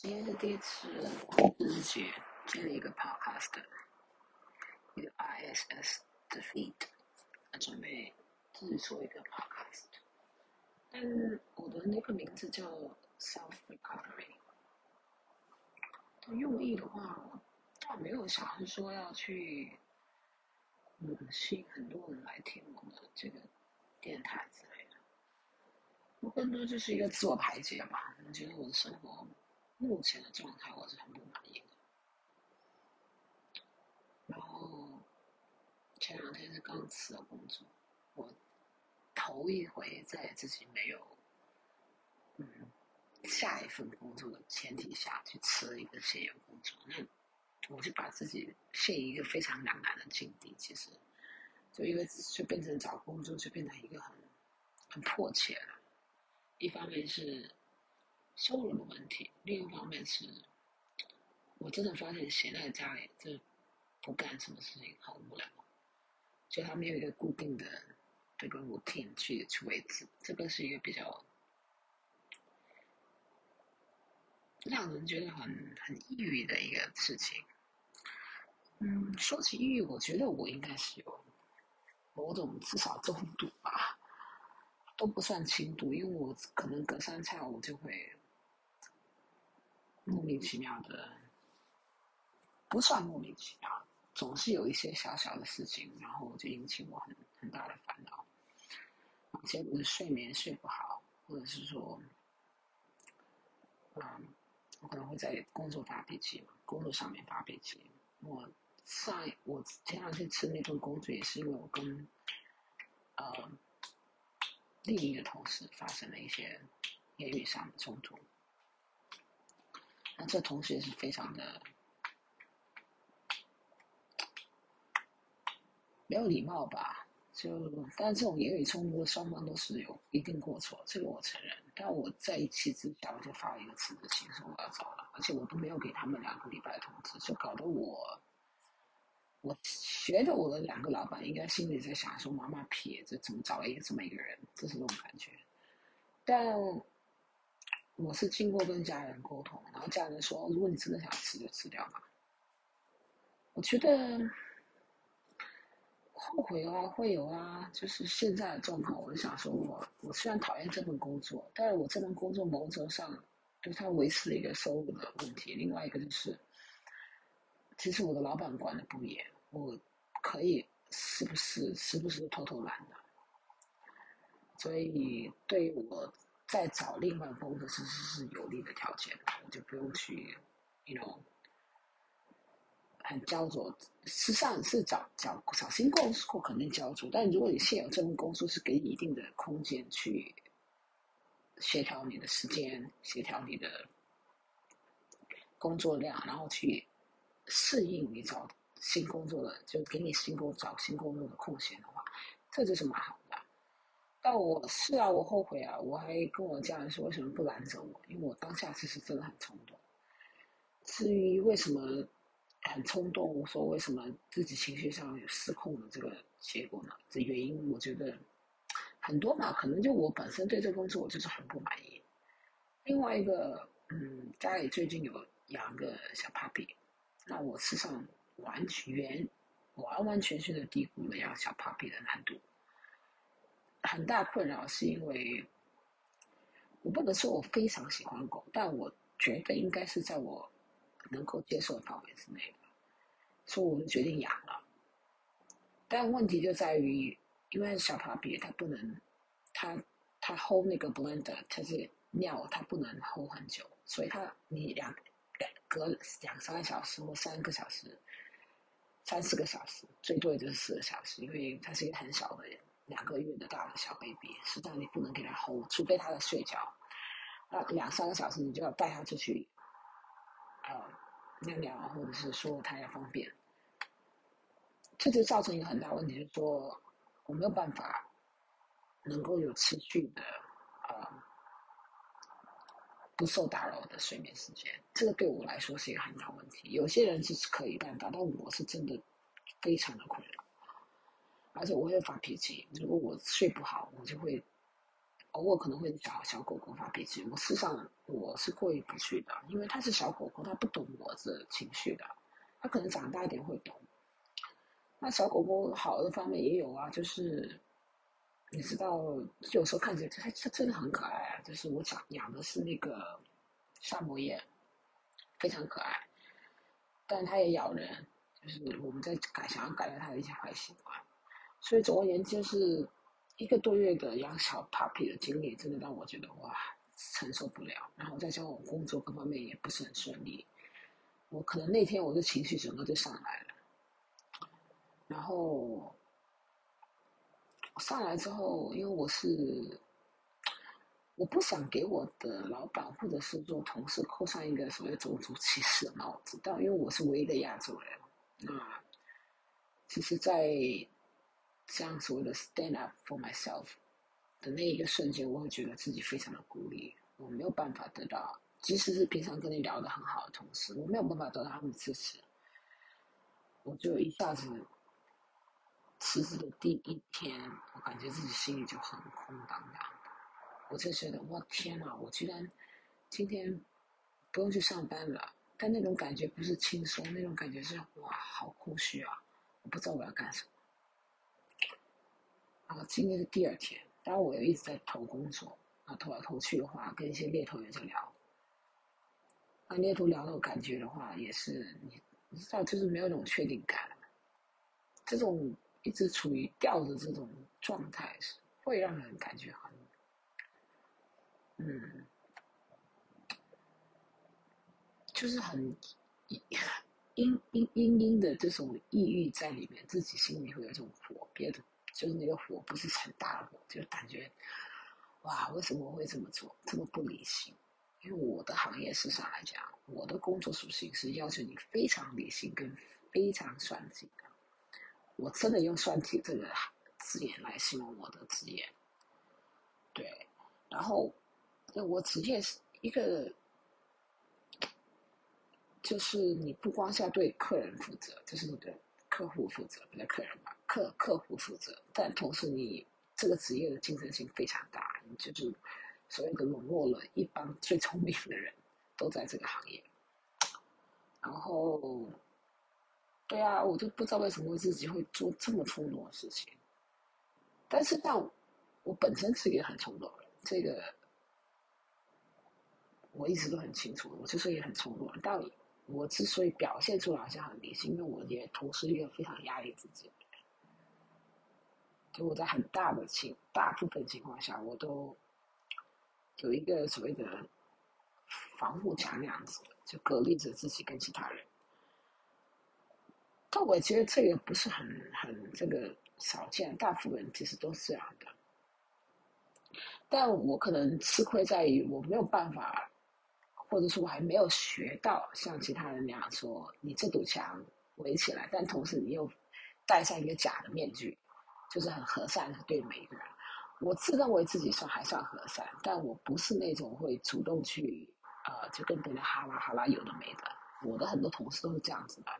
今天是第一次自己接了一个 podcast，一个 ISS 的 feed，准备自己做一个 podcast，但是我的那个名字叫 self recovery，用意的话，倒没有想是说要去嗯吸引很多人来听我的这个电台之类的，我更多就是一个自我排解吧。我觉得我的生活。目前的状态我是很不满意的。然后前两天是刚辞了工作，我头一回在自己没有嗯下一份工作的前提下去辞了一个现有工作，那我就把自己陷一个非常两难的境地。其实，就因为就变成找工作就变成一个很很迫切了，一方面是。收入的问题，另一方面是，我真的发现闲在家里就不干什么事情很无聊，就他没有一个固定的这个 routine 去去维持，这个是一个比较让人觉得很很抑郁的一个事情。嗯，说起抑郁，我觉得我应该是有某种至少中度吧，都不算轻度，因为我可能隔三差五就会。莫名其妙的，不算莫名其妙，总是有一些小小的事情，然后就引起我很很大的烦恼。结果是睡眠睡不好，或者是说，嗯，我可能会在工作发脾气，工作上面发脾气。我上我前两天吃那份工作，也是因为我跟呃另一个同事发生了一些言语上的冲突。那这同时也是非常的没有礼貌吧？就但这种言语冲突，双方都是有一定过错，这个我承认。但我在一气之下，我就发了一个辞职信，说我要走了，而且我都没有给他们两个礼拜通知，就搞得我，我觉得我的两个老板应该心里在想说：妈妈撇着怎么找了一个这么一个人？就是这种感觉，但。我是经过跟家人沟通，然后家人说：“如果你真的想吃，就吃掉吧。”我觉得后悔啊，会有啊。就是现在的状况，我就想说，我我虽然讨厌这份工作，但是我这份工作某种上就是它维持了一个收入的问题。另外一个就是，其实我的老板管的不严，我可以时不时时不时偷偷懒的，所以对于我。再找另外工作，其实是有利的条件，我就不用去，you know，很焦灼。实际上是找找找新工作可能焦灼，但如果你现有这份工作是给你一定的空间去协调你的时间，协调你的工作量，然后去适应你找新工作的，就给你新工找新工作的空闲的话，这就是蛮好。但我是啊，我后悔啊，我还跟我家人说为什么不拦着我，因为我当下其实真的很冲动。至于为什么很冲动，我说为什么自己情绪上有失控的这个结果呢？这原因我觉得很多嘛，可能就我本身对这工作我就是很不满意。另外一个，嗯，家里最近有养个小 puppy，那我事实上完全完完全全的低估了养小 puppy 的难度。很大困扰是因为，我不能说我非常喜欢狗，但我觉得应该是在我能够接受的范围之内，所以我们决定养了。但问题就在于，因为小爬比它不能，它它 hold 那个 blender，它是尿，它不能 hold 很久，所以它你两隔两三个小时或三个小时，三四个小时，最多也就是四个小时，因为它是一个很小的人。两个月的大的小 baby，实在你不能给他哄除非他在睡觉，那两三个小时你就要带他出去，呃，尿尿或者是说他要方便，这就造成一个很大问题，就是说我没有办法能够有持续的呃不受打扰的睡眠时间，这个对我来说是一个很大问题。有些人是可以办到，但我是真的非常的困扰。而且我会发脾气，如果我睡不好，我就会偶尔可能会找小狗狗发脾气。我事实上我是过意不去的，因为它是小狗狗，它不懂我的情绪的。它可能长大一点会懂。那小狗狗好的方面也有啊，就是你知道，有时候看起来它它真的很可爱啊。就是我养养的是那个萨摩耶，非常可爱，但它也咬人，就是我们在改想要改掉它的一些坏习惯。所以总而言之，就是一个多月的养小 puppy 的经历，真的让我觉得哇承受不了。然后再加上我工作各方面也不是很顺利，我可能那天我的情绪整个就上来了。然后上来之后，因为我是我不想给我的老板或者是做同事扣上一个所谓种族歧视的帽子，但因为我是唯一的亚洲人，那其实，在这样所谓的 stand up for myself 的那一个瞬间，我会觉得自己非常的孤立，我没有办法得到，即使是平常跟你聊得很好的同事，我没有办法得到他们的支持，我就一下子。辞职的第一天，我感觉自己心里就很空荡荡的。我就觉得，我天哪！我居然今天不用去上班了。但那种感觉不是轻松，那种感觉是哇，好空虚啊！我不知道我要干什么。今天是第二天，当然我又一直在投工作，啊，投来投去的话，跟一些猎头也在聊。那猎头聊的感觉的话，也是你知道，就是没有那种确定感，这种。一直处于吊着这种状态，是会让人感觉很，嗯，就是很阴阴阴阴的这种抑郁在里面，自己心里会有一种火，憋着就是那个火不是很大的火，就感觉哇，为什么会这么做，这么不理性？因为我的行业事上来讲，我的工作属性是要求你非常理性跟非常算计的。我真的用“算计”这个字眼来形容我的职业，对。然后，我职业是一个，就是你不光是要对客人负责，就是你的客户负责，不对客人吧，客客户负责。但同时，你这个职业的竞争性非常大，你就是所谓的笼络了一帮最聪明的人，都在这个行业。然后。对啊，我就不知道为什么自己会做这么冲动的事情。但是，但我本身是一个很冲动的人，这个我一直都很清楚。我之所以很冲动，但我之所以表现出来好像很理性，因为我也同时一个非常压抑自己。就我在很大的情大部分情况下，我都有一个所谓的防护墙那样子，就隔离着自己跟其他人。但我觉得这个不是很很这个少见，大部分人其实都是这样的。但我可能吃亏在于我没有办法，或者说我还没有学到像其他人那样说，你这堵墙围起来，但同时你又戴上一个假的面具，就是很和善的对每一个人。我自认为自己算还算和善，但我不是那种会主动去呃，就跟别人哈拉哈拉有的没的。我的很多同事都是这样子的，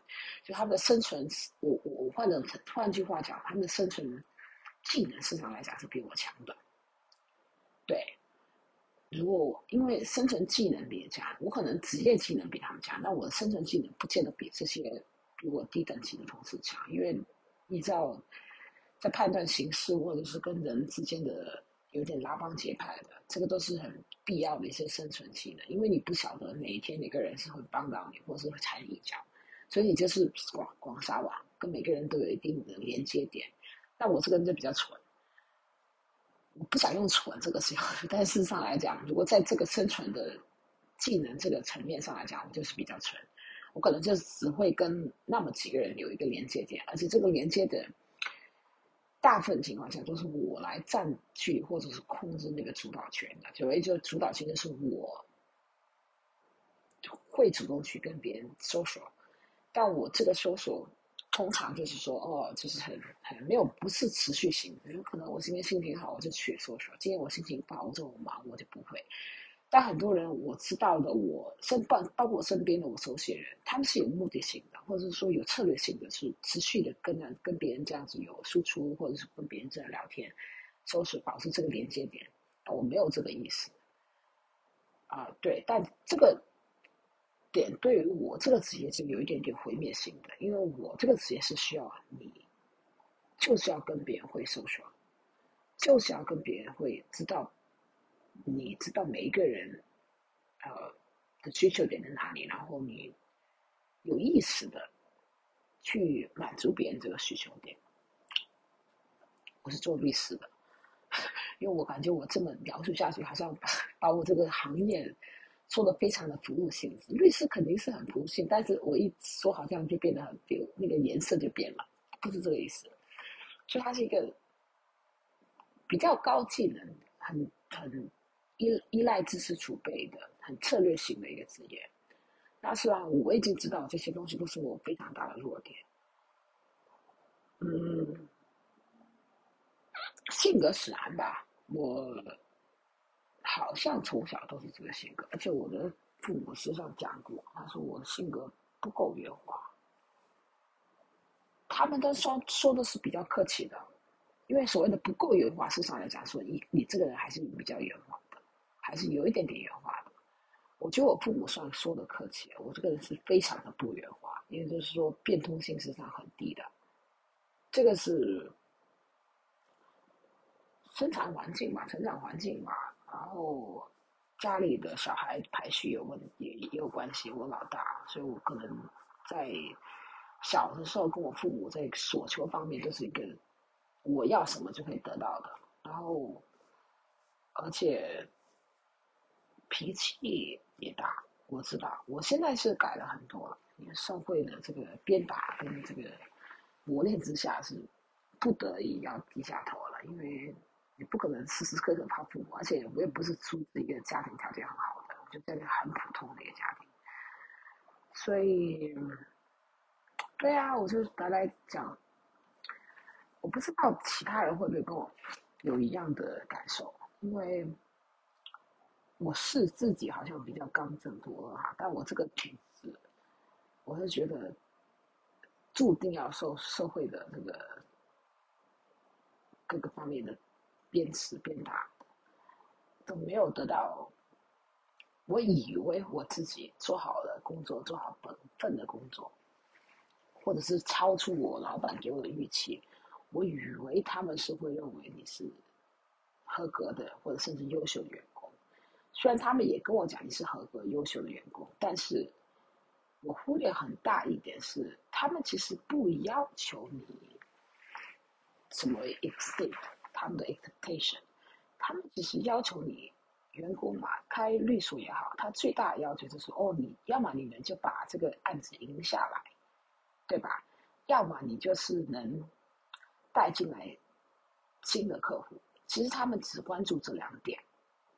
就他们的生存，我我我换的换句话讲，他们的生存技能市场来讲是比我强的。对，如果我因为生存技能比强，我可能职业技能比他们强，那我的生存技能不见得比这些比我低等级的同事强，因为你知道，在判断形势或者是跟人之间的。有点拉帮结派的，这个都是很必要的一些生存技能，因为你不晓得哪一天哪个人是会帮到你，或者是会踩你一脚，所以你就是广广撒网，跟每个人都有一定的连接点。那我这个人就比较蠢，我不想用“蠢”这个词，但事实上来讲，如果在这个生存的技能这个层面上来讲，我就是比较蠢，我可能就只会跟那么几个人有一个连接点，而且这个连接的。大部分情况下都是我来占据或者是控制那个主导权的，所谓就主导权就是我会主动去跟别人搜索，但我这个搜索通常就是说，哦，就是很很没有不是持续性的，有可能我今天心情好我就去搜索，今天我心情不好我就忙我就不会。但很多人我知道的，我身包包括我身边的我熟悉人，他们是有目的性的，或者是说有策略性的，是持续的跟人跟别人这样子有输出，或者是跟别人这样聊天，搜索保持这个连接点。我没有这个意思。啊，对，但这个点对于我这个职业是有一点点毁灭性的，因为我这个职业是需要你，就是要跟别人会授权，就是要跟别人会知道，你知道每一个人，呃，的需求点在哪里，然后你有意识的去满足别人这个需求点。我是做律师的。因为我感觉我这么描述下去，好像 把我这个行业说的非常的服务性质。律师肯定是很服务性，但是我一说好像就变得很有那个颜色就变了，不是这个意思。所以它是一个比较高技能、很很依依赖知识储备的、很策略性的一个职业。但是啊，我已经知道这些东西都是我非常大的弱点。嗯，性格使然吧。我好像从小都是这个性格，而且我的父母身上讲过，他说我的性格不够圆滑。他们都说说的是比较客气的，因为所谓的不够圆滑，事实上来讲，说你你这个人还是比较圆滑的，还是有一点点圆滑的。我觉得我父母算说的客气，我这个人是非常的不圆滑，因为就是说变通性实际上很低的，这个是。生产环境嘛，成长环境嘛，然后家里的小孩排序有问也也有关系。我老大，所以我可能在小的时候跟我父母在所求方面都是一个我要什么就可以得到的。然后而且脾气也大，我知道，我现在是改了很多了。因为社会的这个鞭打跟这个磨练之下，是不得已要低下头了，因为。你不可能时时刻刻怕父母，而且我也不是出自一个家庭条件很好的，就在那很普通的一个家庭，所以，对啊，我就白来讲，我不知道其他人会不会跟我有一样的感受，因为我是自己好像比较刚正不阿哈，但我这个品质，我是觉得注定要受社会的这个各个方面的。边吃边打，都没有得到。我以为我自己做好了工作，做好本分的工作，或者是超出我老板给我的预期，我以为他们是会认为你是合格的，或者甚至优秀的员工。虽然他们也跟我讲你是合格优秀的员工，但是我忽略很大一点是，他们其实不要求你什么 exceed。他们的 expectation，他们只是要求你员工嘛，开律所也好，他最大的要求就是哦，你要么你们就把这个案子赢下来，对吧？要么你就是能带进来新的客户。其实他们只关注这两点，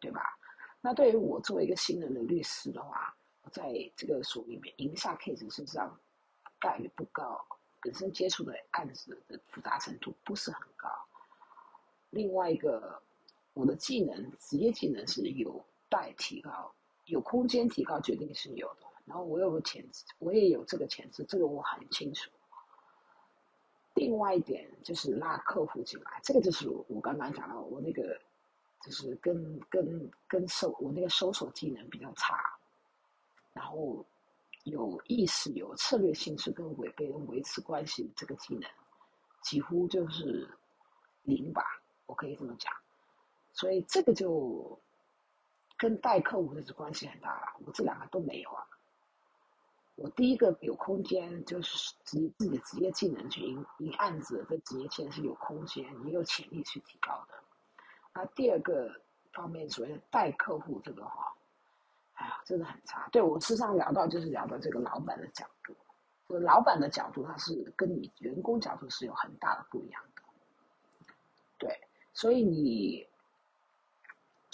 对吧？那对于我作为一个新人的律师的话，在这个所里面赢下 case 身上概率不高，本身接触的案子的复杂程度不是很高。另外一个，我的技能，职业技能是有待提高，有空间提高，决定是有的。然后我有个潜质，我也有这个潜质，这个我很清楚。另外一点就是拉客户进来，这个就是我刚刚讲到我那个，就是跟跟跟搜我那个搜索技能比较差，然后有意识、有策略性是跟违背人维持关系这个技能，几乎就是零吧。我可以这么讲，所以这个就跟带客户的这关系很大了。我这两个都没有啊。我第一个有空间，就是职自己的职业技能去赢赢案子的职业技能是有空间，也有潜力去提高的。那第二个方面，所谓的带客户这个话，哎呀，真的很差。对我事实上聊到就是聊到这个老板的角度，就是老板的角度，他是跟你员工角度是有很大的不一样的。对。所以你，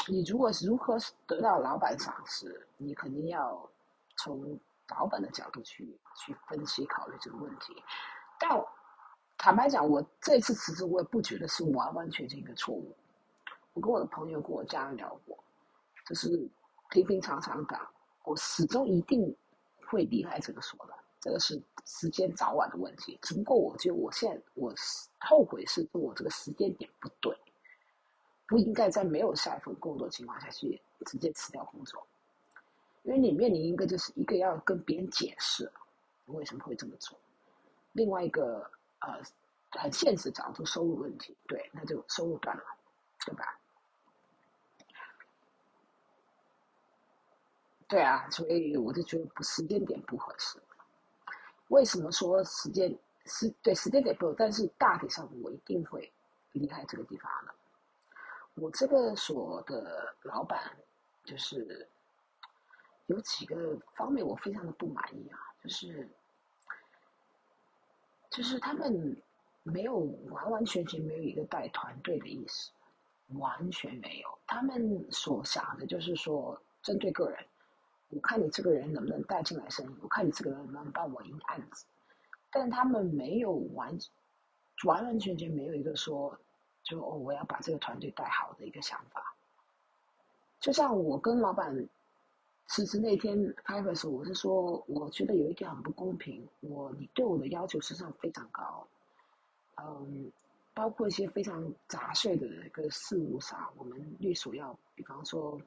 你如果如何得到老板赏识，你肯定要从老板的角度去去分析考虑这个问题。但坦白讲，我这次辞职，我也不觉得是完完全全一个错误。我跟我的朋友、跟我家人聊过，就是平平常常的，我始终一定会离开这个所的，这个是时间早晚的问题。只不过我觉得我现在我后悔是我这个时间点不对。不应该在没有下一份工作情况下去直接辞掉工作，因为你面临一个就是一个要跟别人解释为什么会这么做，另外一个呃很现实讲出收入问题，对，那就收入断了，对吧？对啊，所以我就觉得不时间点不合适。为什么说时间是对时间点不？但是大体上我一定会离开这个地方的。我这个所的老板就是有几个方面我非常的不满意啊，就是就是他们没有完完全全没有一个带团队的意思，完全没有。他们所想的就是说针对个人。我看你这个人能不能带进来生意，我看你这个人能不能帮我赢案子，但他们没有完完完全全没有一个说，就哦我要把这个团队带好的一个想法。就像我跟老板辞职那天开会的时候，我是说我觉得有一点很不公平，我你对我的要求实际上非常高，嗯，包括一些非常杂碎的一个事务上，我们律所要，比方说，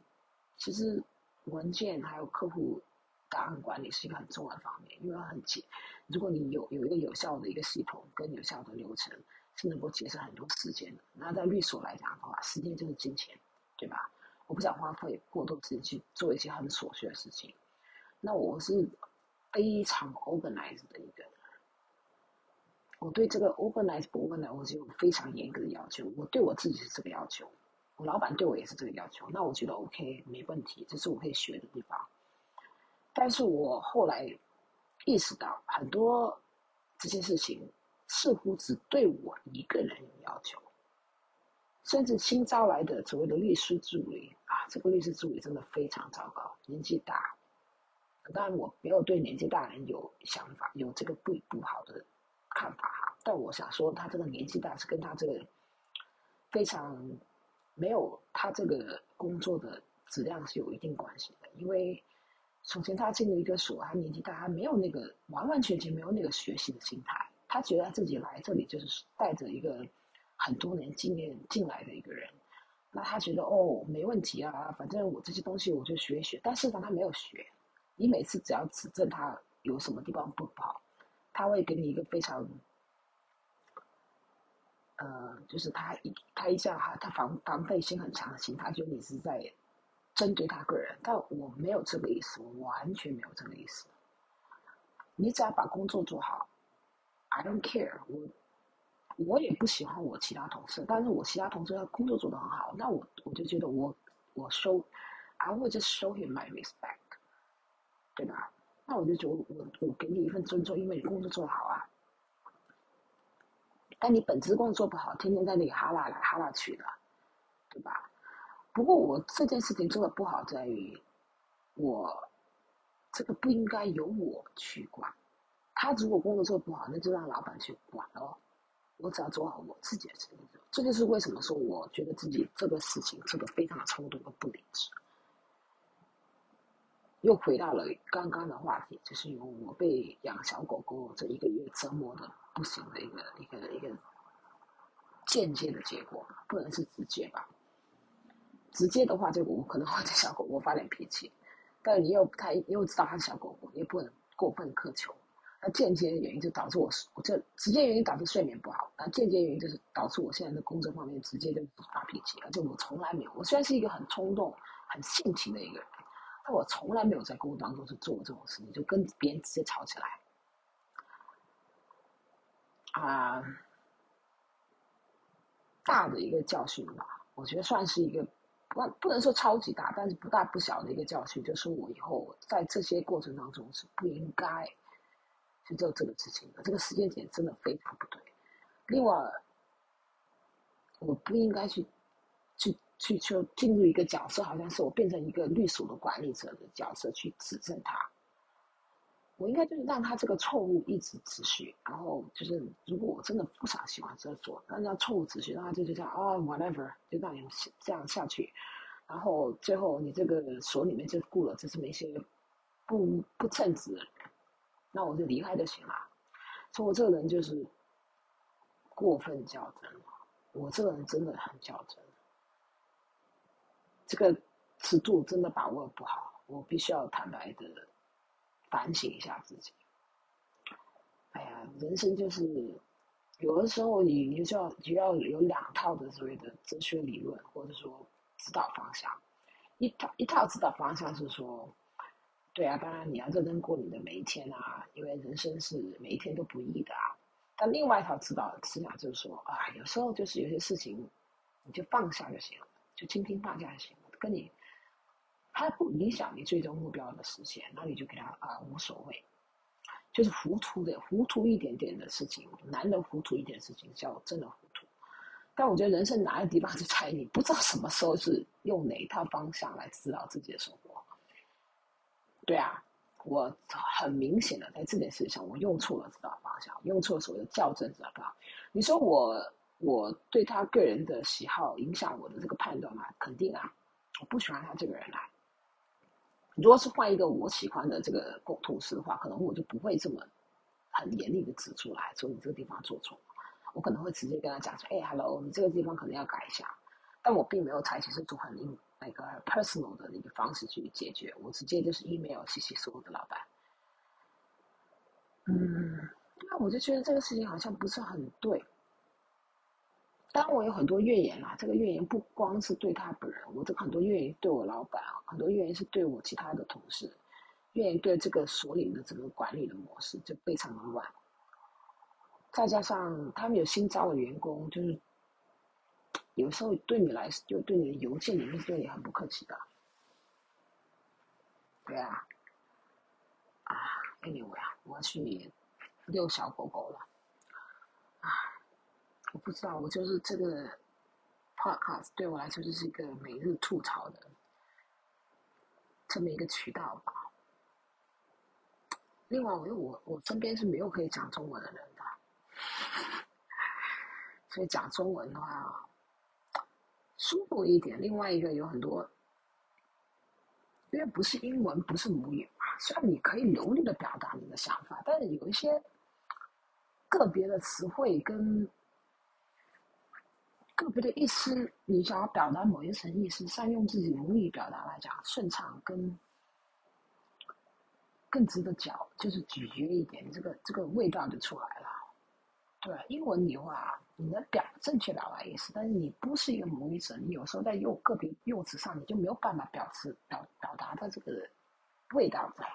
其实。文件还有客户档案管理是一个很重要的方面，因为很紧。如果你有有一个有效的一个系统跟有效的流程，是能够节省很多时间的。那在律所来讲的话，时间就是金钱，对吧？我不想花费过多时间去做一些很琐碎的事情。那我是非常 organized 的一个人，我对这个 organized 不 organized 我就有非常严格的要求。我对我自己是这个要求。我老板对我也是这个要求，那我觉得 OK 没问题，这是我可以学的地方。但是我后来意识到，很多这些事情似乎只对我一个人有要求，甚至新招来的所谓的律师助理啊，这个律师助理真的非常糟糕，年纪大。当然我没有对年纪大人有想法，有这个不不好的看法哈。但我想说，他这个年纪大是跟他这个非常。没有他这个工作的质量是有一定关系的，因为首先他进入一个所，他年纪大，他没有那个完完全全没有那个学习的心态，他觉得他自己来这里就是带着一个很多年经验进来的一个人，那他觉得哦没问题啊，反正我这些东西我就学一学，但事实上他没有学，你每次只要指正他有什么地方不好，他会给你一个非常。呃，就是他一他一下哈，他防防备心很强的心，他觉得你是在针对他个人，但我没有这个意思，我完全没有这个意思。你只要把工作做好，I don't care，我我也不喜欢我其他同事，但是我其他同事他工作做得很好，那我我就觉得我我收，I will just show him my respect，对吧？那我就觉得我我给你一份尊重，因为你工作做得好啊。但你本职工作做不好，天天在那里哈拉来哈拉去的，对吧？不过我这件事情做的不好在于，我这个不应该由我去管。他如果工作做不好，那就让老板去管哦。我只要做好我自己的事情。这就是为什么说我觉得自己这个事情做的非常的冲动和不理智。又回到了刚刚的话题，就是由我被养小狗狗这一个月折磨的。不行的一个一个一个间接的结果，不能是直接吧？直接的话，就我可能会对小狗狗发点脾气，但你又不太又知道它是小狗狗，你也不能过分苛求。那间接的原因就导致我，我这直接原因导致睡眠不好，那间接原因就是导致我现在的工作方面直接就发脾气，而且我从来没有，我虽然是一个很冲动、很性情的一个人，但我从来没有在工作当中是做这种事情，就跟别人直接吵起来。啊，大的一个教训吧，我觉得算是一个不不能说超级大，但是不大不小的一个教训，就是我以后在这些过程当中是不应该去做这个事情。这个时间点真的非常不对。另外，我不应该去去去去进入一个角色，好像是我变成一个律所的管理者的角色去指正他。我应该就是让他这个错误一直持续，然后就是如果我真的不想喜欢这做，那让错误持续，让他就是这样啊，whatever，就让你这样下去，然后最后你这个所里面就雇了这么一些不不称职的人，那我就离开就行了。所以我这个人就是过分较真了，我这个人真的很较真。这个尺度真的把握不好，我必须要坦白的反省一下自己。哎呀，人生就是有的时候你你就要就要有两套的所谓的哲学理论，或者说指导方向。一套一套指导方向是说，对啊，当然你要认真过你的每一天啊，因为人生是每一天都不易的啊。但另外一套指导思想就是说啊，有时候就是有些事情，你就放下就行了，就轻轻放下就行了，跟你，它不影响你最终目标的实现，那你就给他啊无所谓，就是糊涂的糊涂一点点的事情，难得糊涂一点事情叫真的糊涂。但我觉得人生难的地方就在于你不知道什么时候是用哪一套方向来指导自己的生活。对啊。我很明显的在这件事上，我用错了指导方向，用错了所谓的校正指导方向。你说我我对他个人的喜好影响我的这个判断吗？肯定啊，我不喜欢他这个人啊。如果是换一个我喜欢的这个共同事的话，可能我就不会这么很严厉的指出来，说你这个地方做错了。我可能会直接跟他讲说：“哎，hello，你这个地方可能要改一下。”但我并没有采取这种很硬。那个 personal 的那个方式去解决，我直接就是 email 谢谢所有的老板。嗯，那我就觉得这个事情好像不是很对。当，我有很多怨言啦。这个怨言不光是对他本人，我这很多怨言对我老板，很多怨言是对我其他的同事，怨言对这个所领的整个管理的模式就非常的乱。再加上他们有新招的员工，就是。有时候对你来，就对你的邮件里面对你很不客气的，对啊，啊，anyway 啊，我要去遛小狗狗了，啊，我不知道，我就是这个 podcast 对我来说就是一个每日吐槽的这么一个渠道吧。另外，我我我身边是没有可以讲中文的人的，所以讲中文的话。舒服一点。另外一个有很多，因为不是英文，不是母语嘛，虽然你可以流利的表达你的想法，但是有一些个别的词汇跟个别的意思，你想要表达某一层意思，善用自己母语表达来讲，顺畅跟更值得嚼，就是咀嚼一点，这个这个味道就出来了。对，英文牛啊，你能表正确表达意思，但是你不是一个母语者，你有时候在用个别用词上，你就没有办法表示表表达的这个味道在。